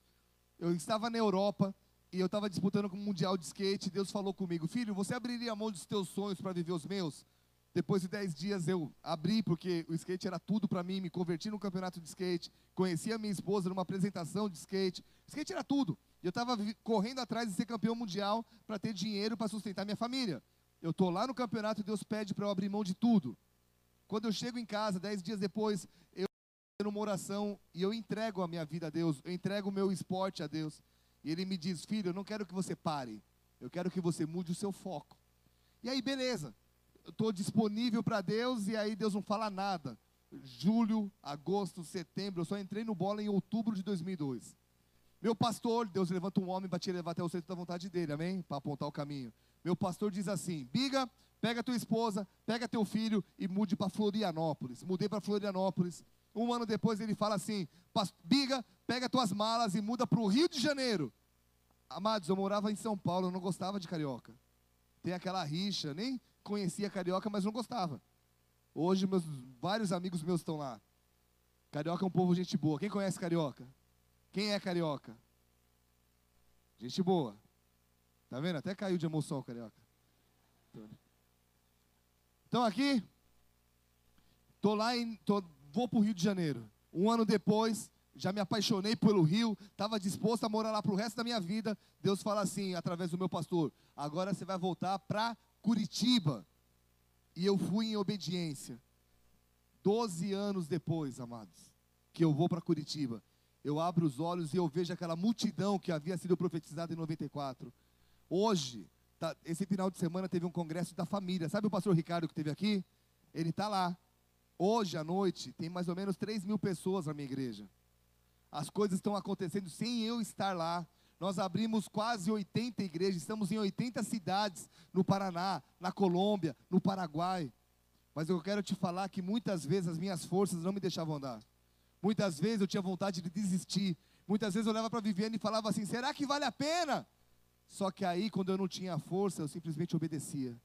Eu estava na Europa e eu estava disputando com o Mundial de Skate. Deus falou comigo: Filho, você abriria a mão dos teus sonhos para viver os meus? Depois de 10 dias eu abri, porque o skate era tudo para mim, me converti no campeonato de skate, conheci a minha esposa numa apresentação de skate. Skate era tudo. Eu estava correndo atrás de ser campeão mundial para ter dinheiro para sustentar minha família. Eu estou lá no campeonato e Deus pede para eu abrir mão de tudo. Quando eu chego em casa, 10 dias depois, eu numa oração e eu entrego a minha vida a Deus, eu entrego o meu esporte a Deus. E ele me diz: Filho, eu não quero que você pare, eu quero que você mude o seu foco. E aí, beleza, eu estou disponível para Deus e aí Deus não fala nada. Julho, agosto, setembro, eu só entrei no bola em outubro de 2002. Meu pastor, Deus levanta um homem para te levar até o centro da vontade dele, amém? Para apontar o caminho. Meu pastor diz assim: Biga, pega tua esposa, pega teu filho e mude para Florianópolis. Mudei para Florianópolis. Um ano depois ele fala assim: Biga, pega tuas malas e muda para o Rio de Janeiro. Amados, eu morava em São Paulo, eu não gostava de carioca. Tem aquela rixa, nem conhecia carioca, mas não gostava. Hoje meus vários amigos meus estão lá. Carioca é um povo gente boa. Quem conhece carioca? Quem é carioca? Gente boa. Tá vendo? Até caiu de emoção carioca. Então aqui, tô lá em, tô vou para o Rio de Janeiro. Um ano depois, já me apaixonei pelo Rio, estava disposto a morar lá para o resto da minha vida. Deus fala assim, através do meu pastor: agora você vai voltar para Curitiba. E eu fui em obediência. Doze anos depois, amados, que eu vou para Curitiba, eu abro os olhos e eu vejo aquela multidão que havia sido profetizada em 94. Hoje, tá, esse final de semana teve um congresso da família. Sabe o pastor Ricardo que teve aqui? Ele está lá. Hoje à noite tem mais ou menos 3 mil pessoas na minha igreja. As coisas estão acontecendo sem eu estar lá, Nós abrimos quase 80 igrejas, estamos em 80 cidades no Paraná, na Colômbia, no Paraguai. Mas eu quero te falar que muitas vezes as minhas forças não me deixavam andar. Muitas vezes eu tinha vontade de desistir. Muitas vezes eu olhava para Viviane e falava assim: será que vale a pena? Só que aí, quando eu não tinha força, eu simplesmente obedecia.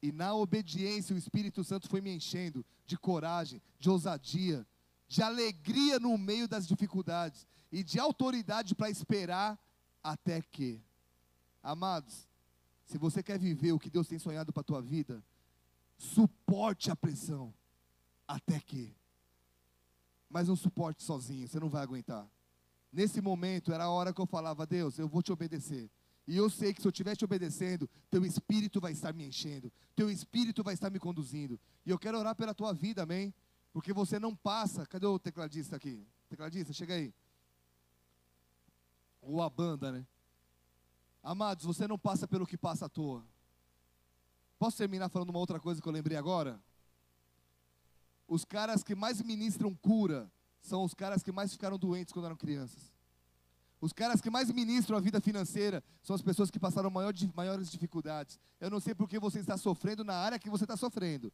E na obediência, o Espírito Santo foi me enchendo de coragem, de ousadia, de alegria no meio das dificuldades e de autoridade para esperar até que. Amados, se você quer viver o que Deus tem sonhado para a tua vida, suporte a pressão até que. Mas não suporte sozinho, você não vai aguentar. Nesse momento era a hora que eu falava, Deus, eu vou te obedecer. E eu sei que se eu estiver te obedecendo, teu espírito vai estar me enchendo, teu espírito vai estar me conduzindo. E eu quero orar pela tua vida, amém? Porque você não passa. Cadê o tecladista aqui? Tecladista, chega aí. Ou a banda, né? Amados, você não passa pelo que passa à toa. Posso terminar falando uma outra coisa que eu lembrei agora? Os caras que mais ministram cura são os caras que mais ficaram doentes quando eram crianças. Os caras que mais ministram a vida financeira são as pessoas que passaram maior, maiores dificuldades. Eu não sei por que você está sofrendo na área que você está sofrendo.